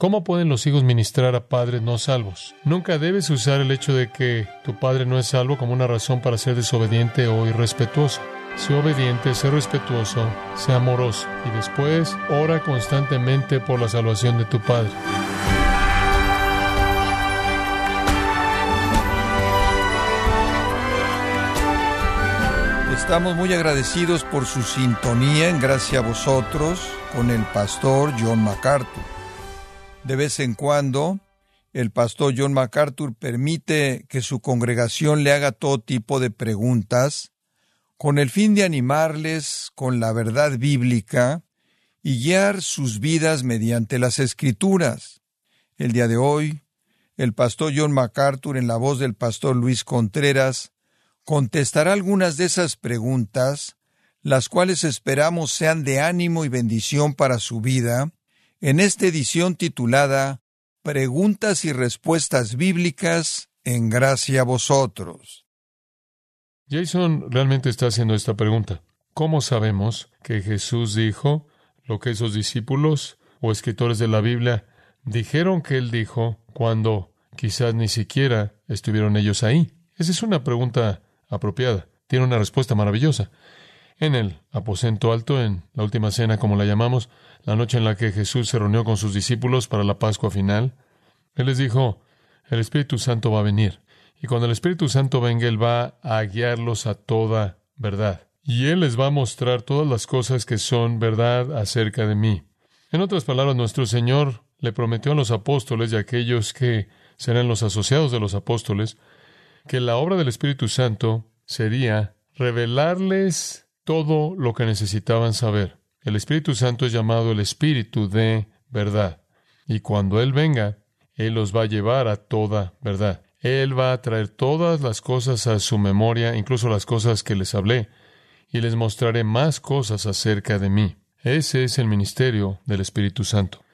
¿Cómo pueden los hijos ministrar a padres no salvos? Nunca debes usar el hecho de que tu padre no es salvo como una razón para ser desobediente o irrespetuoso. Sé obediente, sé respetuoso, sé amoroso y después ora constantemente por la salvación de tu padre. Estamos muy agradecidos por su sintonía en gracia a vosotros con el pastor John MacArthur. De vez en cuando, el pastor John MacArthur permite que su congregación le haga todo tipo de preguntas con el fin de animarles con la verdad bíblica y guiar sus vidas mediante las escrituras. El día de hoy, el pastor John MacArthur, en la voz del pastor Luis Contreras, contestará algunas de esas preguntas, las cuales esperamos sean de ánimo y bendición para su vida, en esta edición titulada Preguntas y Respuestas Bíblicas en gracia a vosotros. Jason realmente está haciendo esta pregunta. ¿Cómo sabemos que Jesús dijo lo que esos discípulos o escritores de la Biblia dijeron que él dijo cuando quizás ni siquiera estuvieron ellos ahí? Esa es una pregunta apropiada. Tiene una respuesta maravillosa. En el aposento alto, en la última cena, como la llamamos, la noche en la que Jesús se reunió con sus discípulos para la Pascua final, Él les dijo, el Espíritu Santo va a venir. Y cuando el Espíritu Santo venga, Él va a guiarlos a toda verdad. Y Él les va a mostrar todas las cosas que son verdad acerca de mí. En otras palabras, nuestro Señor le prometió a los apóstoles y a aquellos que serán los asociados de los apóstoles, que la obra del Espíritu Santo sería revelarles todo lo que necesitaban saber. El Espíritu Santo es llamado el Espíritu de verdad. Y cuando Él venga, Él los va a llevar a toda verdad. Él va a traer todas las cosas a su memoria, incluso las cosas que les hablé, y les mostraré más cosas acerca de mí. Ese es el ministerio del Espíritu Santo.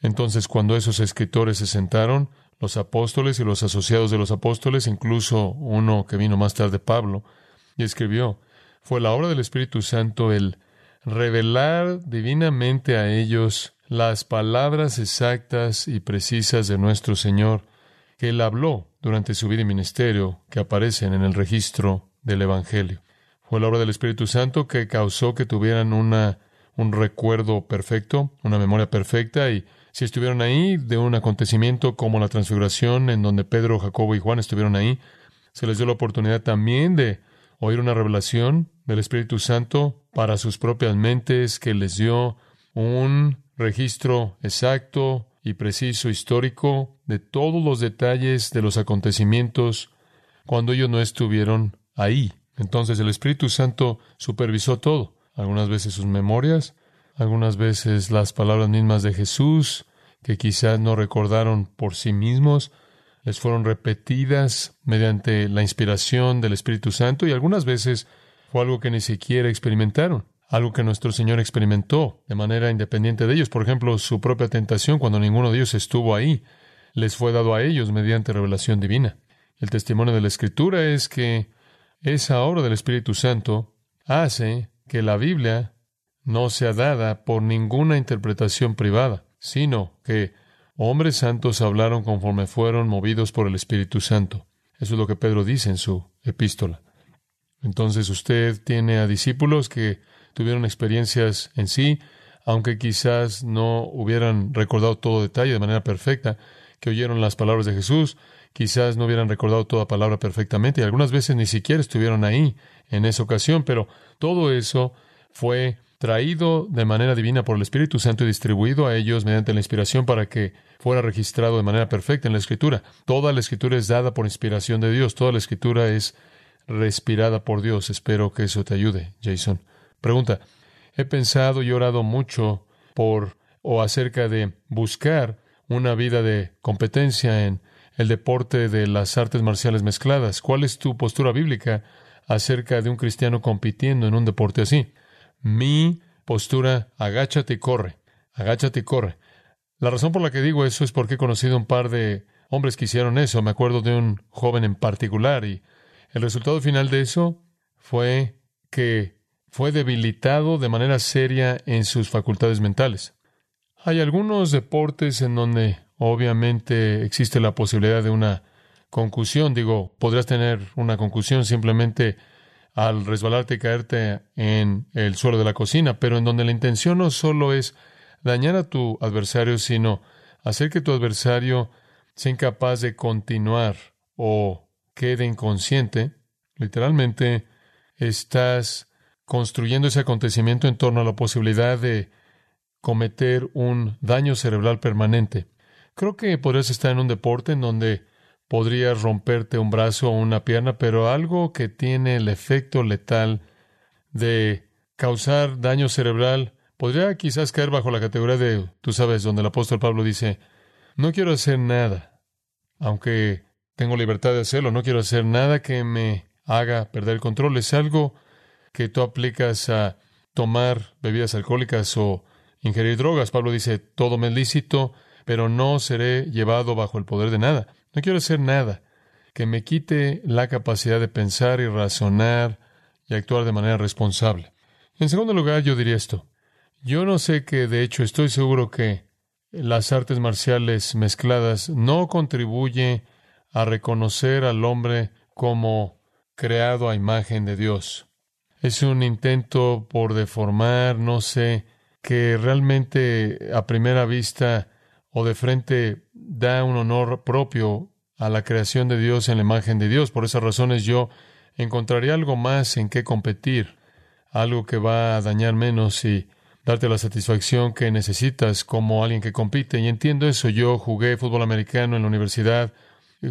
Entonces, cuando esos escritores se sentaron, los apóstoles y los asociados de los apóstoles, incluso uno que vino más tarde, Pablo, y escribió, fue la obra del Espíritu Santo el revelar divinamente a ellos las palabras exactas y precisas de nuestro Señor que Él habló durante su vida y ministerio que aparecen en el registro del Evangelio. Fue la obra del Espíritu Santo que causó que tuvieran una, un recuerdo perfecto, una memoria perfecta y si estuvieron ahí de un acontecimiento como la transfiguración en donde Pedro, Jacobo y Juan estuvieron ahí, se les dio la oportunidad también de oír una revelación del Espíritu Santo para sus propias mentes que les dio un registro exacto y preciso histórico de todos los detalles de los acontecimientos cuando ellos no estuvieron ahí. Entonces el Espíritu Santo supervisó todo, algunas veces sus memorias, algunas veces las palabras mismas de Jesús, que quizás no recordaron por sí mismos, les fueron repetidas mediante la inspiración del Espíritu Santo y algunas veces fue algo que ni siquiera experimentaron, algo que nuestro Señor experimentó de manera independiente de ellos. Por ejemplo, su propia tentación cuando ninguno de ellos estuvo ahí, les fue dado a ellos mediante revelación divina. El testimonio de la Escritura es que esa obra del Espíritu Santo hace que la Biblia no sea dada por ninguna interpretación privada, sino que hombres santos hablaron conforme fueron movidos por el Espíritu Santo. Eso es lo que Pedro dice en su epístola. Entonces usted tiene a discípulos que tuvieron experiencias en sí, aunque quizás no hubieran recordado todo detalle de manera perfecta, que oyeron las palabras de Jesús, quizás no hubieran recordado toda palabra perfectamente y algunas veces ni siquiera estuvieron ahí en esa ocasión, pero todo eso fue traído de manera divina por el Espíritu Santo y distribuido a ellos mediante la inspiración para que fuera registrado de manera perfecta en la Escritura. Toda la Escritura es dada por inspiración de Dios, toda la Escritura es respirada por Dios. Espero que eso te ayude, Jason. Pregunta, he pensado y orado mucho por o acerca de buscar una vida de competencia en el deporte de las artes marciales mezcladas. ¿Cuál es tu postura bíblica acerca de un cristiano compitiendo en un deporte así? Mi postura, agáchate y corre, agáchate y corre. La razón por la que digo eso es porque he conocido un par de hombres que hicieron eso. Me acuerdo de un joven en particular y el resultado final de eso fue que fue debilitado de manera seria en sus facultades mentales. Hay algunos deportes en donde obviamente existe la posibilidad de una concusión. Digo, podrías tener una concusión simplemente al resbalarte y caerte en el suelo de la cocina, pero en donde la intención no solo es dañar a tu adversario, sino hacer que tu adversario sea incapaz de continuar o quede inconsciente, literalmente estás construyendo ese acontecimiento en torno a la posibilidad de cometer un daño cerebral permanente. Creo que podrías estar en un deporte en donde podrías romperte un brazo o una pierna, pero algo que tiene el efecto letal de causar daño cerebral podría quizás caer bajo la categoría de, tú sabes, donde el apóstol Pablo dice, no quiero hacer nada, aunque tengo libertad de hacerlo, no quiero hacer nada que me haga perder el control. Es algo que tú aplicas a tomar bebidas alcohólicas o ingerir drogas. Pablo dice, todo me es lícito, pero no seré llevado bajo el poder de nada. No quiero hacer nada que me quite la capacidad de pensar y razonar y actuar de manera responsable. En segundo lugar, yo diría esto. Yo no sé que, de hecho, estoy seguro que las artes marciales mezcladas no contribuye a reconocer al hombre como creado a imagen de Dios. Es un intento por deformar, no sé, que realmente a primera vista o de frente da un honor propio a la creación de Dios en la imagen de Dios. Por esas razones yo encontraría algo más en qué competir, algo que va a dañar menos y darte la satisfacción que necesitas como alguien que compite. Y entiendo eso. Yo jugué fútbol americano en la universidad,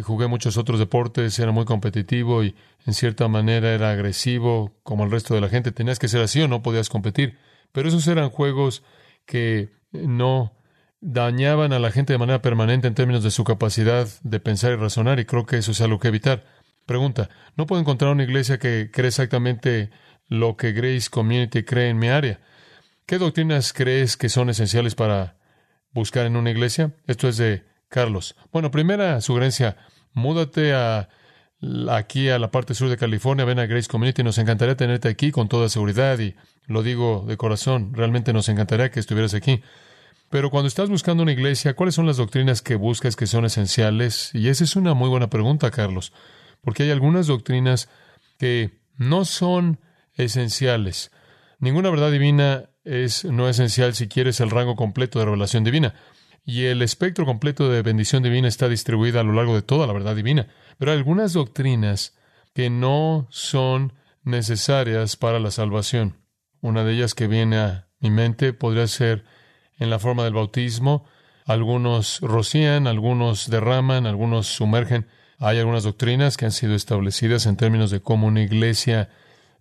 jugué muchos otros deportes, era muy competitivo y en cierta manera era agresivo como el resto de la gente. Tenías que ser así o no podías competir. Pero esos eran juegos que no dañaban a la gente de manera permanente en términos de su capacidad de pensar y razonar, y creo que eso es algo que evitar. Pregunta, ¿no puedo encontrar una iglesia que cree exactamente lo que Grace Community cree en mi área? ¿Qué doctrinas crees que son esenciales para buscar en una iglesia? Esto es de Carlos. Bueno, primera sugerencia, múdate a aquí a la parte sur de California, ven a Grace Community, nos encantaría tenerte aquí con toda seguridad y lo digo de corazón, realmente nos encantaría que estuvieras aquí. Pero cuando estás buscando una iglesia, ¿cuáles son las doctrinas que buscas que son esenciales? Y esa es una muy buena pregunta, Carlos, porque hay algunas doctrinas que no son esenciales. Ninguna verdad divina es no esencial si quieres el rango completo de revelación divina. Y el espectro completo de bendición divina está distribuida a lo largo de toda la verdad divina. Pero hay algunas doctrinas que no son necesarias para la salvación. Una de ellas que viene a mi mente podría ser en la forma del bautismo. Algunos rocían, algunos derraman, algunos sumergen. Hay algunas doctrinas que han sido establecidas en términos de cómo una iglesia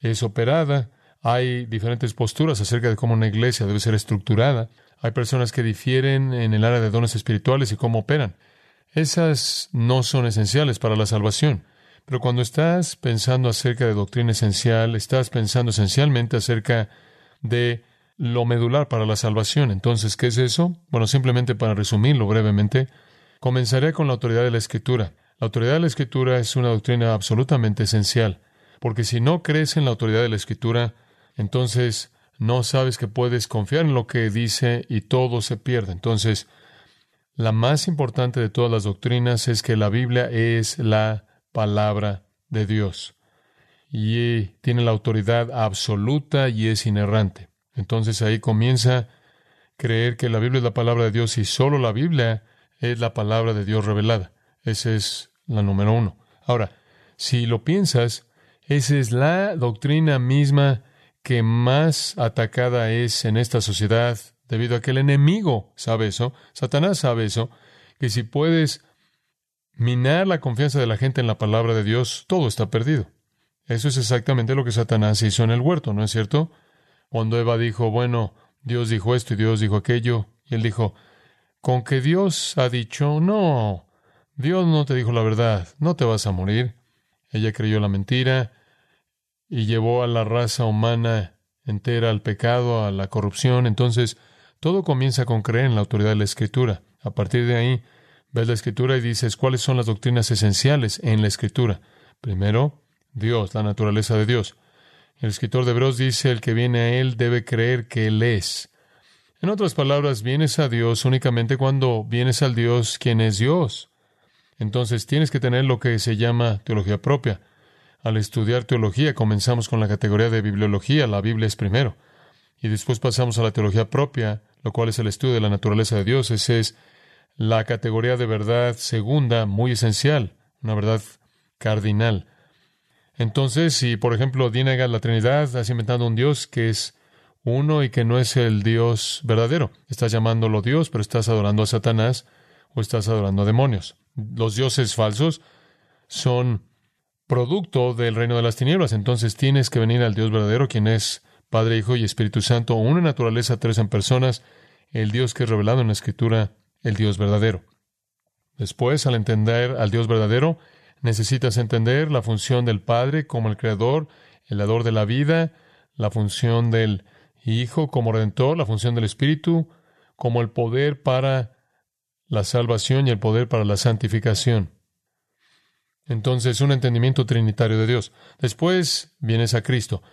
es operada. Hay diferentes posturas acerca de cómo una iglesia debe ser estructurada. Hay personas que difieren en el área de dones espirituales y cómo operan. Esas no son esenciales para la salvación. Pero cuando estás pensando acerca de doctrina esencial, estás pensando esencialmente acerca de lo medular para la salvación. Entonces, ¿qué es eso? Bueno, simplemente para resumirlo brevemente, comenzaré con la autoridad de la Escritura. La autoridad de la Escritura es una doctrina absolutamente esencial, porque si no crees en la autoridad de la Escritura, entonces no sabes que puedes confiar en lo que dice y todo se pierde. Entonces, la más importante de todas las doctrinas es que la Biblia es la palabra de Dios y tiene la autoridad absoluta y es inerrante. Entonces ahí comienza creer que la Biblia es la palabra de Dios y solo la Biblia es la palabra de Dios revelada. Esa es la número uno. Ahora, si lo piensas, esa es la doctrina misma que más atacada es en esta sociedad debido a que el enemigo sabe eso, Satanás sabe eso, que si puedes minar la confianza de la gente en la palabra de Dios, todo está perdido. Eso es exactamente lo que Satanás hizo en el huerto, ¿no es cierto? Cuando Eva dijo, bueno, Dios dijo esto y Dios dijo aquello, y él dijo, con que Dios ha dicho, no, Dios no te dijo la verdad, no te vas a morir. Ella creyó la mentira y llevó a la raza humana entera al pecado, a la corrupción. Entonces, todo comienza con creer en la autoridad de la Escritura. A partir de ahí, ves la Escritura y dices cuáles son las doctrinas esenciales en la Escritura. Primero, Dios, la naturaleza de Dios. El escritor de Hebreos dice, el que viene a Él debe creer que Él es. En otras palabras, vienes a Dios únicamente cuando vienes al Dios quien es Dios. Entonces tienes que tener lo que se llama teología propia. Al estudiar teología comenzamos con la categoría de bibliología, la Biblia es primero, y después pasamos a la teología propia, lo cual es el estudio de la naturaleza de Dios. Esa es la categoría de verdad segunda, muy esencial, una verdad cardinal. Entonces, si por ejemplo niegas la Trinidad, estás inventando un Dios que es uno y que no es el Dios verdadero. Estás llamándolo Dios, pero estás adorando a Satanás o estás adorando a demonios. Los dioses falsos son producto del reino de las tinieblas. Entonces tienes que venir al Dios verdadero, quien es Padre, Hijo y Espíritu Santo, una naturaleza, tres en personas, el Dios que es revelado en la Escritura, el Dios verdadero. Después, al entender al Dios verdadero, necesitas entender la función del Padre como el Creador, el dador de la vida, la función del Hijo como Redentor, la función del Espíritu como el poder para la salvación y el poder para la santificación. Entonces, un entendimiento trinitario de Dios. Después vienes a Cristo.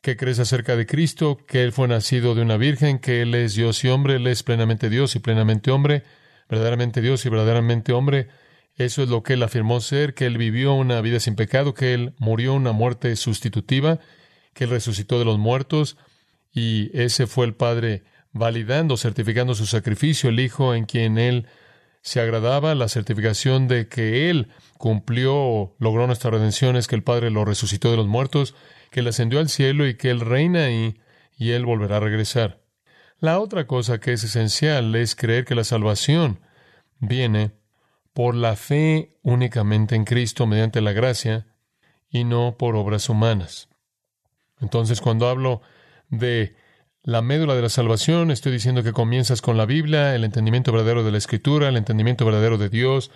¿Qué crees acerca de Cristo? Que Él fue nacido de una virgen, que Él es Dios y hombre, Él es plenamente Dios y plenamente hombre, verdaderamente Dios y verdaderamente hombre. Eso es lo que Él afirmó ser, que Él vivió una vida sin pecado, que Él murió una muerte sustitutiva, que Él resucitó de los muertos, y ese fue el Padre validando, certificando su sacrificio, el Hijo en quien Él se agradaba, la certificación de que Él cumplió, logró nuestra redención, es que el Padre lo resucitó de los muertos, que Él ascendió al cielo y que Él reina ahí y Él volverá a regresar. La otra cosa que es esencial es creer que la salvación viene por la fe únicamente en Cristo mediante la gracia y no por obras humanas. Entonces, cuando hablo de la médula de la salvación, estoy diciendo que comienzas con la Biblia, el entendimiento verdadero de la Escritura, el entendimiento verdadero de Dios,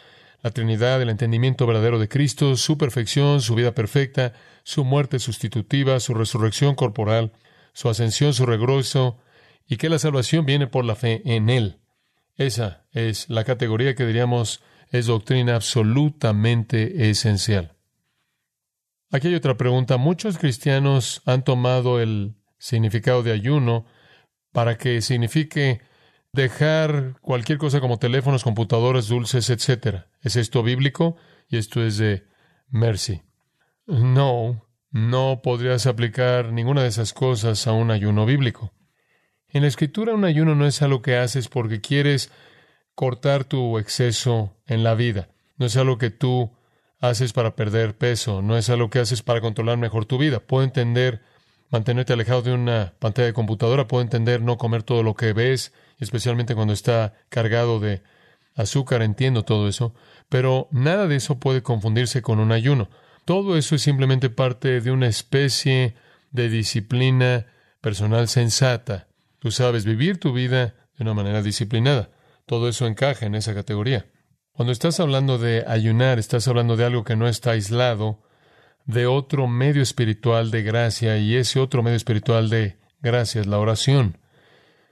la Trinidad, el entendimiento verdadero de Cristo, su perfección, su vida perfecta, su muerte sustitutiva, su resurrección corporal, su ascensión, su regreso, y que la salvación viene por la fe en Él. Esa es la categoría que diríamos es doctrina absolutamente esencial. Aquí hay otra pregunta. Muchos cristianos han tomado el significado de ayuno para que signifique dejar cualquier cosa como teléfonos, computadoras, dulces, etc. ¿Es esto bíblico? Y esto es de Mercy. No, no podrías aplicar ninguna de esas cosas a un ayuno bíblico. En la escritura un ayuno no es algo que haces porque quieres cortar tu exceso en la vida. No es algo que tú haces para perder peso, no es algo que haces para controlar mejor tu vida. Puedo entender mantenerte alejado de una pantalla de computadora, puedo entender no comer todo lo que ves, especialmente cuando está cargado de azúcar, entiendo todo eso, pero nada de eso puede confundirse con un ayuno. Todo eso es simplemente parte de una especie de disciplina personal sensata. Tú sabes vivir tu vida de una manera disciplinada. Todo eso encaja en esa categoría. Cuando estás hablando de ayunar, estás hablando de algo que no está aislado de otro medio espiritual de gracia y ese otro medio espiritual de gracia es la oración.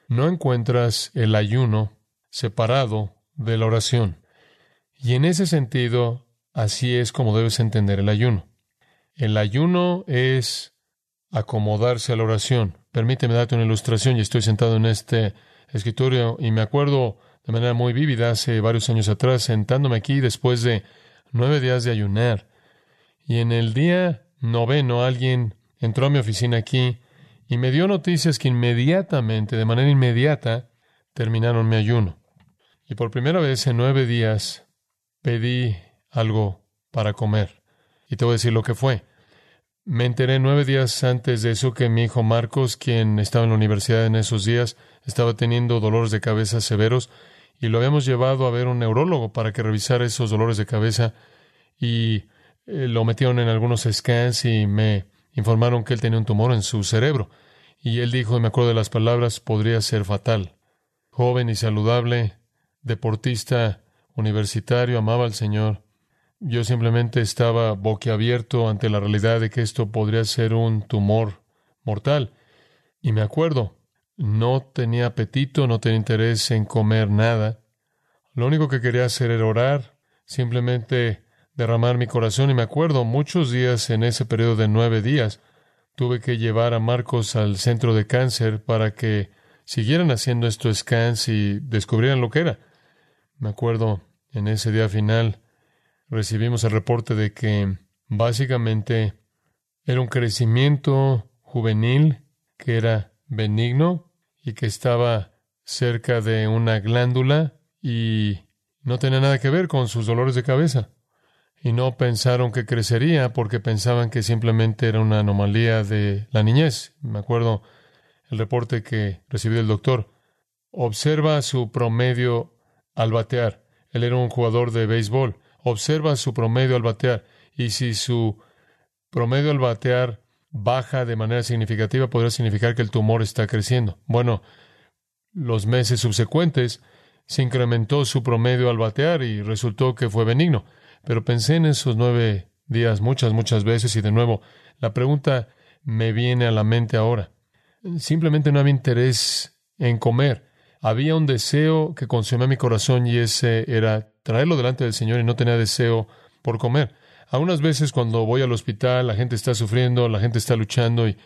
No encuentras el ayuno separado de la oración. Y en ese sentido, así es como debes entender el ayuno. El ayuno es acomodarse a la oración. Permíteme darte una ilustración. Y estoy sentado en este escritorio y me acuerdo de manera muy vívida hace varios años atrás, sentándome aquí después de nueve días de ayunar y en el día noveno alguien entró a mi oficina aquí y me dio noticias que inmediatamente, de manera inmediata, terminaron mi ayuno. Y por primera vez en nueve días pedí algo para comer. Y te voy a decir lo que fue. Me enteré nueve días antes de eso que mi hijo Marcos, quien estaba en la universidad en esos días, estaba teniendo dolores de cabeza severos y lo habíamos llevado a ver un neurólogo para que revisara esos dolores de cabeza y lo metieron en algunos scans y me informaron que él tenía un tumor en su cerebro. Y él dijo, me acuerdo de las palabras, podría ser fatal. Joven y saludable, deportista, universitario, amaba al Señor. Yo simplemente estaba boquiabierto ante la realidad de que esto podría ser un tumor mortal. Y me acuerdo, no tenía apetito, no tenía interés en comer nada. Lo único que quería hacer era orar, simplemente derramar mi corazón y me acuerdo muchos días en ese periodo de nueve días tuve que llevar a Marcos al centro de cáncer para que siguieran haciendo estos scans y descubrieran lo que era. Me acuerdo en ese día final recibimos el reporte de que básicamente era un crecimiento juvenil que era benigno y que estaba cerca de una glándula y no tenía nada que ver con sus dolores de cabeza. Y no pensaron que crecería porque pensaban que simplemente era una anomalía de la niñez. Me acuerdo el reporte que recibió el doctor. Observa su promedio al batear. Él era un jugador de béisbol. Observa su promedio al batear. Y si su promedio al batear baja de manera significativa, podría significar que el tumor está creciendo. Bueno, los meses subsecuentes se incrementó su promedio al batear y resultó que fue benigno. Pero pensé en esos nueve días muchas, muchas veces y de nuevo, la pregunta me viene a la mente ahora. Simplemente no había interés en comer. Había un deseo que consumía mi corazón y ese era traerlo delante del Señor y no tenía deseo por comer. Algunas veces cuando voy al hospital, la gente está sufriendo, la gente está luchando y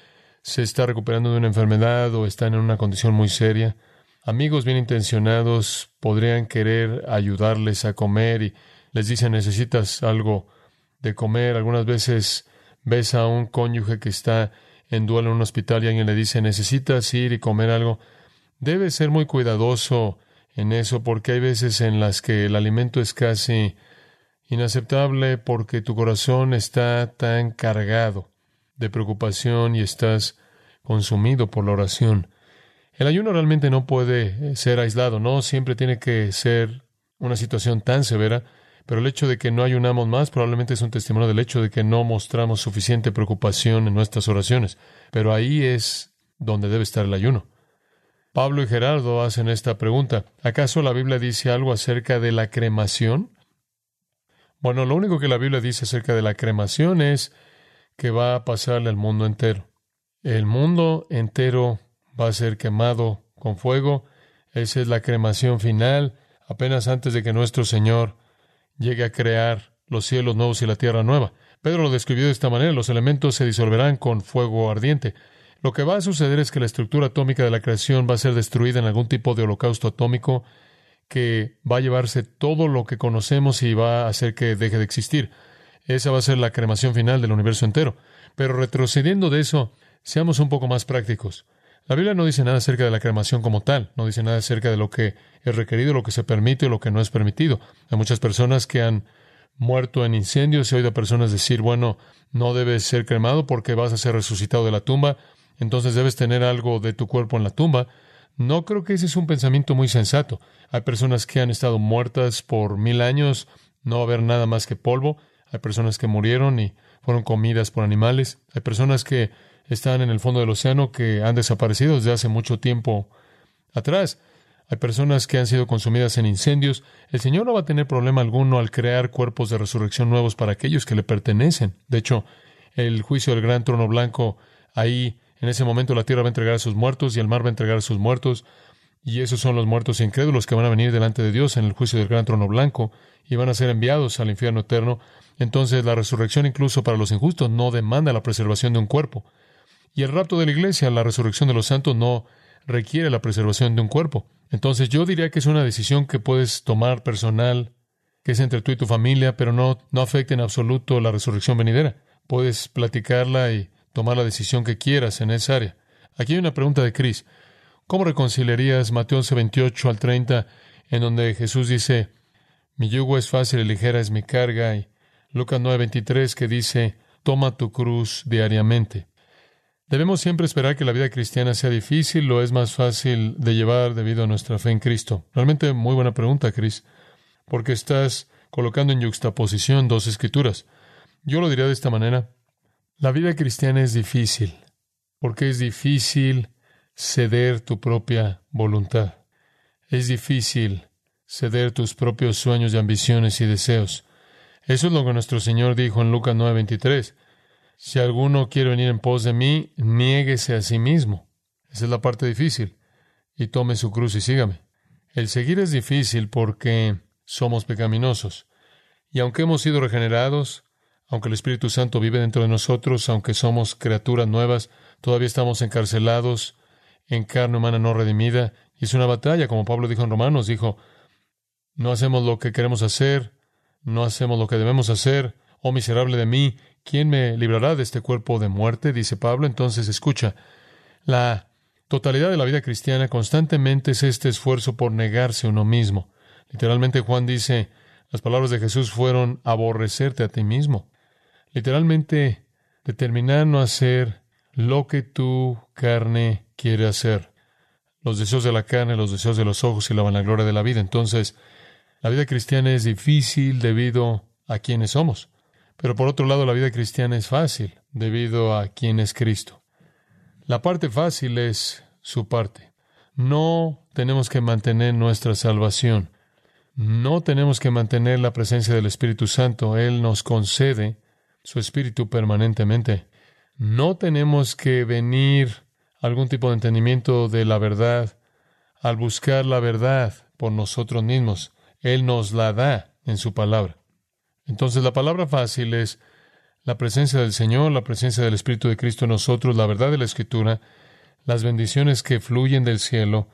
se está recuperando de una enfermedad o están en una condición muy seria. Amigos bien intencionados podrían querer ayudarles a comer y les dicen necesitas algo de comer. Algunas veces ves a un cónyuge que está en duelo en un hospital y alguien le dice necesitas ir y comer algo. Debe ser muy cuidadoso en eso porque hay veces en las que el alimento es casi inaceptable porque tu corazón está tan cargado de preocupación y estás consumido por la oración. El ayuno realmente no puede ser aislado, no siempre tiene que ser una situación tan severa, pero el hecho de que no ayunamos más probablemente es un testimonio del hecho de que no mostramos suficiente preocupación en nuestras oraciones. Pero ahí es donde debe estar el ayuno. Pablo y Gerardo hacen esta pregunta. ¿Acaso la Biblia dice algo acerca de la cremación? Bueno, lo único que la Biblia dice acerca de la cremación es que va a pasarle al mundo entero. El mundo entero va a ser quemado con fuego. Esa es la cremación final, apenas antes de que nuestro Señor llegue a crear los cielos nuevos y la tierra nueva. Pedro lo describió de esta manera, los elementos se disolverán con fuego ardiente. Lo que va a suceder es que la estructura atómica de la creación va a ser destruida en algún tipo de holocausto atómico que va a llevarse todo lo que conocemos y va a hacer que deje de existir. Esa va a ser la cremación final del universo entero. Pero retrocediendo de eso, seamos un poco más prácticos. La Biblia no dice nada acerca de la cremación como tal, no dice nada acerca de lo que es requerido, lo que se permite o lo que no es permitido. Hay muchas personas que han muerto en incendios. He oído a personas decir, bueno, no debes ser cremado porque vas a ser resucitado de la tumba, entonces debes tener algo de tu cuerpo en la tumba. No creo que ese es un pensamiento muy sensato. Hay personas que han estado muertas por mil años, no va a haber nada más que polvo. Hay personas que murieron y fueron comidas por animales. Hay personas que están en el fondo del océano que han desaparecido desde hace mucho tiempo atrás. Hay personas que han sido consumidas en incendios. El Señor no va a tener problema alguno al crear cuerpos de resurrección nuevos para aquellos que le pertenecen. De hecho, el juicio del gran trono blanco, ahí en ese momento la tierra va a entregar a sus muertos y el mar va a entregar a sus muertos. Y esos son los muertos incrédulos que van a venir delante de Dios en el juicio del gran trono blanco y van a ser enviados al infierno eterno. Entonces la resurrección incluso para los injustos no demanda la preservación de un cuerpo. Y el rapto de la iglesia, la resurrección de los santos, no requiere la preservación de un cuerpo. Entonces yo diría que es una decisión que puedes tomar personal, que es entre tú y tu familia, pero no, no afecta en absoluto la resurrección venidera. Puedes platicarla y tomar la decisión que quieras en esa área. Aquí hay una pregunta de Cris. ¿Cómo reconciliarías Mateo 11, 28 al 30, en donde Jesús dice, mi yugo es fácil y ligera es mi carga, y Lucas 9, 23, que dice, toma tu cruz diariamente? Debemos siempre esperar que la vida cristiana sea difícil o es más fácil de llevar debido a nuestra fe en Cristo. Realmente muy buena pregunta, Cris, porque estás colocando en yuxtaposición dos escrituras. Yo lo diría de esta manera. La vida cristiana es difícil, porque es difícil ceder tu propia voluntad. Es difícil ceder tus propios sueños y ambiciones y deseos. Eso es lo que nuestro Señor dijo en Lucas 9:23. Si alguno quiere venir en pos de mí, niéguese a sí mismo. Esa es la parte difícil. Y tome su cruz y sígame. El seguir es difícil porque somos pecaminosos. Y aunque hemos sido regenerados, aunque el Espíritu Santo vive dentro de nosotros, aunque somos criaturas nuevas, todavía estamos encarcelados en carne humana no redimida. Y es una batalla, como Pablo dijo en Romanos, dijo, no hacemos lo que queremos hacer, no hacemos lo que debemos hacer. Oh miserable de mí, ¿quién me librará de este cuerpo de muerte? dice Pablo. Entonces, escucha, la totalidad de la vida cristiana constantemente es este esfuerzo por negarse uno mismo. Literalmente Juan dice, las palabras de Jesús fueron aborrecerte a ti mismo. Literalmente, determinar no hacer lo que tu carne quiere hacer. Los deseos de la carne, los deseos de los ojos y la vanagloria de la vida. Entonces, la vida cristiana es difícil debido a quienes somos. Pero por otro lado, la vida cristiana es fácil debido a quién es Cristo. La parte fácil es su parte. No tenemos que mantener nuestra salvación. No tenemos que mantener la presencia del Espíritu Santo. Él nos concede su Espíritu permanentemente. No tenemos que venir algún tipo de entendimiento de la verdad al buscar la verdad por nosotros mismos. Él nos la da en su palabra. Entonces la palabra fácil es la presencia del Señor, la presencia del Espíritu de Cristo en nosotros, la verdad de la Escritura, las bendiciones que fluyen del cielo.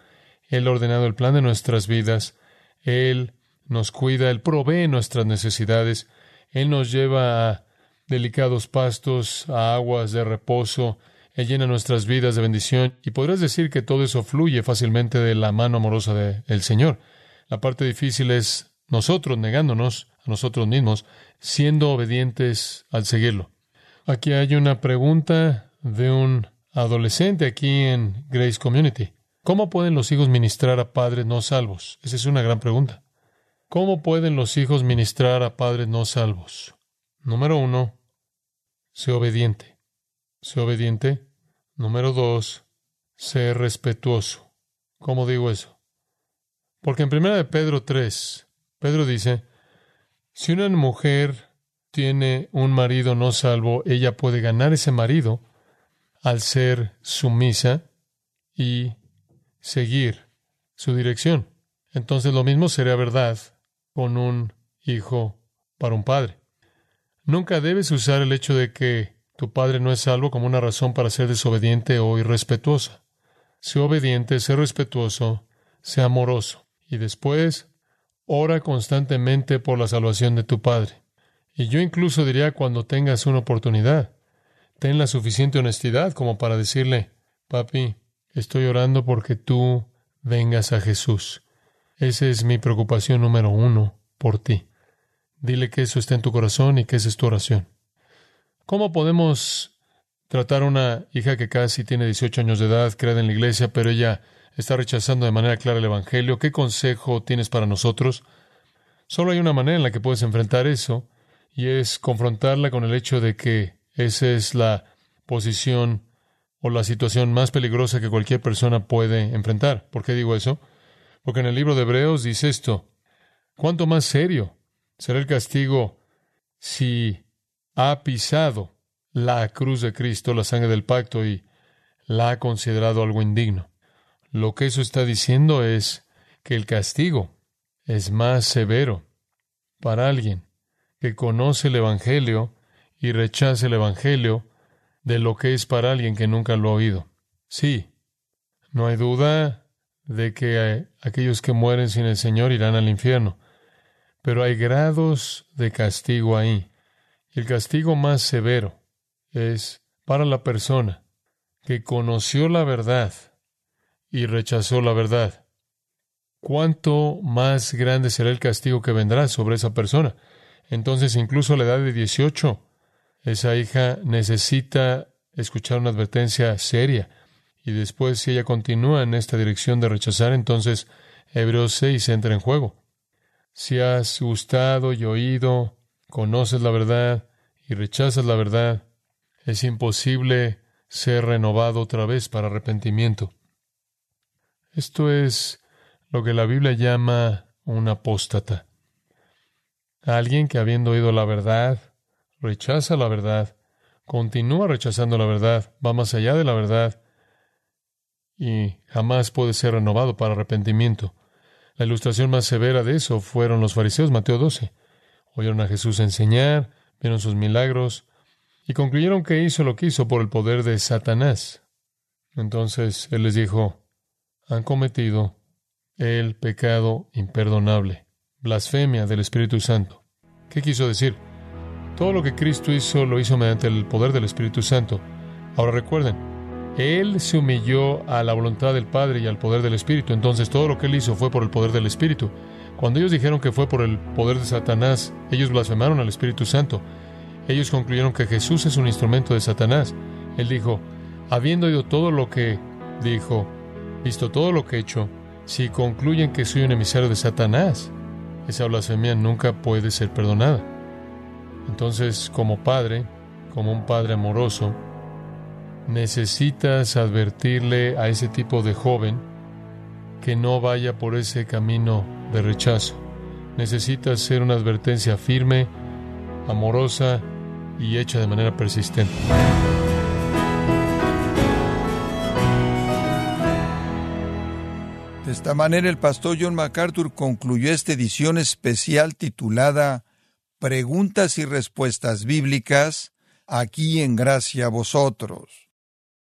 Él ha ordenado el plan de nuestras vidas. Él nos cuida, Él provee nuestras necesidades. Él nos lleva a delicados pastos, a aguas de reposo, Él llena nuestras vidas de bendición y podrás decir que todo eso fluye fácilmente de la mano amorosa del Señor. La parte difícil es nosotros negándonos a nosotros mismos, siendo obedientes al seguirlo. Aquí hay una pregunta de un adolescente aquí en Grace Community. ¿Cómo pueden los hijos ministrar a padres no salvos? Esa es una gran pregunta. ¿Cómo pueden los hijos ministrar a padres no salvos? Número uno, sé obediente. Sé obediente. Número dos, sé respetuoso. ¿Cómo digo eso? Porque en 1 de Pedro 3, Pedro dice, si una mujer tiene un marido no salvo, ella puede ganar ese marido al ser sumisa y seguir su dirección. Entonces lo mismo sería verdad con un hijo para un padre. Nunca debes usar el hecho de que tu padre no es salvo como una razón para ser desobediente o irrespetuosa. Sé obediente, sé respetuoso, sé amoroso. Y después, ora constantemente por la salvación de tu padre. Y yo incluso diría cuando tengas una oportunidad, ten la suficiente honestidad como para decirle, papi, estoy orando porque tú vengas a Jesús. Esa es mi preocupación número uno por ti. Dile que eso está en tu corazón y que esa es tu oración. ¿Cómo podemos tratar a una hija que casi tiene 18 años de edad, creada en la iglesia, pero ella está rechazando de manera clara el Evangelio? ¿Qué consejo tienes para nosotros? Solo hay una manera en la que puedes enfrentar eso, y es confrontarla con el hecho de que esa es la posición o la situación más peligrosa que cualquier persona puede enfrentar. ¿Por qué digo eso? Porque en el libro de Hebreos dice esto, ¿cuánto más serio será el castigo si ha pisado la cruz de Cristo, la sangre del pacto, y la ha considerado algo indigno. Lo que eso está diciendo es que el castigo es más severo para alguien que conoce el Evangelio y rechaza el Evangelio de lo que es para alguien que nunca lo ha oído. Sí, no hay duda de que aquellos que mueren sin el Señor irán al infierno. Pero hay grados de castigo ahí. El castigo más severo es para la persona que conoció la verdad y rechazó la verdad. ¿Cuánto más grande será el castigo que vendrá sobre esa persona? Entonces, incluso a la edad de 18, esa hija necesita escuchar una advertencia seria. Y después, si ella continúa en esta dirección de rechazar, entonces Hebreos 6 entra en juego. Si has gustado y oído, conoces la verdad y rechazas la verdad, es imposible ser renovado otra vez para arrepentimiento. Esto es lo que la Biblia llama un apóstata. Alguien que habiendo oído la verdad, rechaza la verdad, continúa rechazando la verdad, va más allá de la verdad y jamás puede ser renovado para arrepentimiento. La ilustración más severa de eso fueron los fariseos, Mateo 12. Oyeron a Jesús enseñar, vieron sus milagros y concluyeron que hizo lo que hizo por el poder de Satanás. Entonces Él les dijo, han cometido el pecado imperdonable, blasfemia del Espíritu Santo. ¿Qué quiso decir? Todo lo que Cristo hizo lo hizo mediante el poder del Espíritu Santo. Ahora recuerden, Él se humilló a la voluntad del Padre y al poder del Espíritu. Entonces todo lo que Él hizo fue por el poder del Espíritu. Cuando ellos dijeron que fue por el poder de Satanás, ellos blasfemaron al Espíritu Santo. Ellos concluyeron que Jesús es un instrumento de Satanás. Él dijo, habiendo oído todo lo que dijo, visto todo lo que he hecho, si concluyen que soy un emisario de Satanás, esa blasfemia nunca puede ser perdonada. Entonces, como padre, como un padre amoroso, necesitas advertirle a ese tipo de joven que no vaya por ese camino de rechazo. Necesitas ser una advertencia firme, amorosa y hecha de manera persistente. De esta manera el pastor John MacArthur concluyó esta edición especial titulada Preguntas y Respuestas Bíblicas, aquí en Gracia a Vosotros.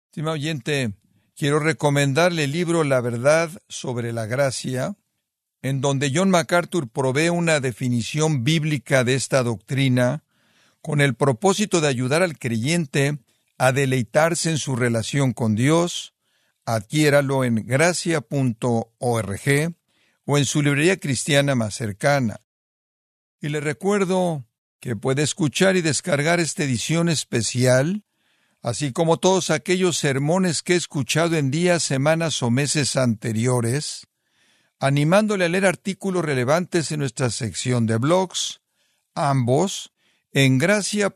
Estimado oyente, quiero recomendarle el libro La verdad sobre la gracia, en donde John MacArthur provee una definición bíblica de esta doctrina con el propósito de ayudar al creyente a deleitarse en su relación con Dios, adquiéralo en gracia.org o en su librería cristiana más cercana. Y le recuerdo que puede escuchar y descargar esta edición especial, así como todos aquellos sermones que he escuchado en días, semanas o meses anteriores, animándole a leer artículos relevantes en nuestra sección de blogs, ambos en gracia.org.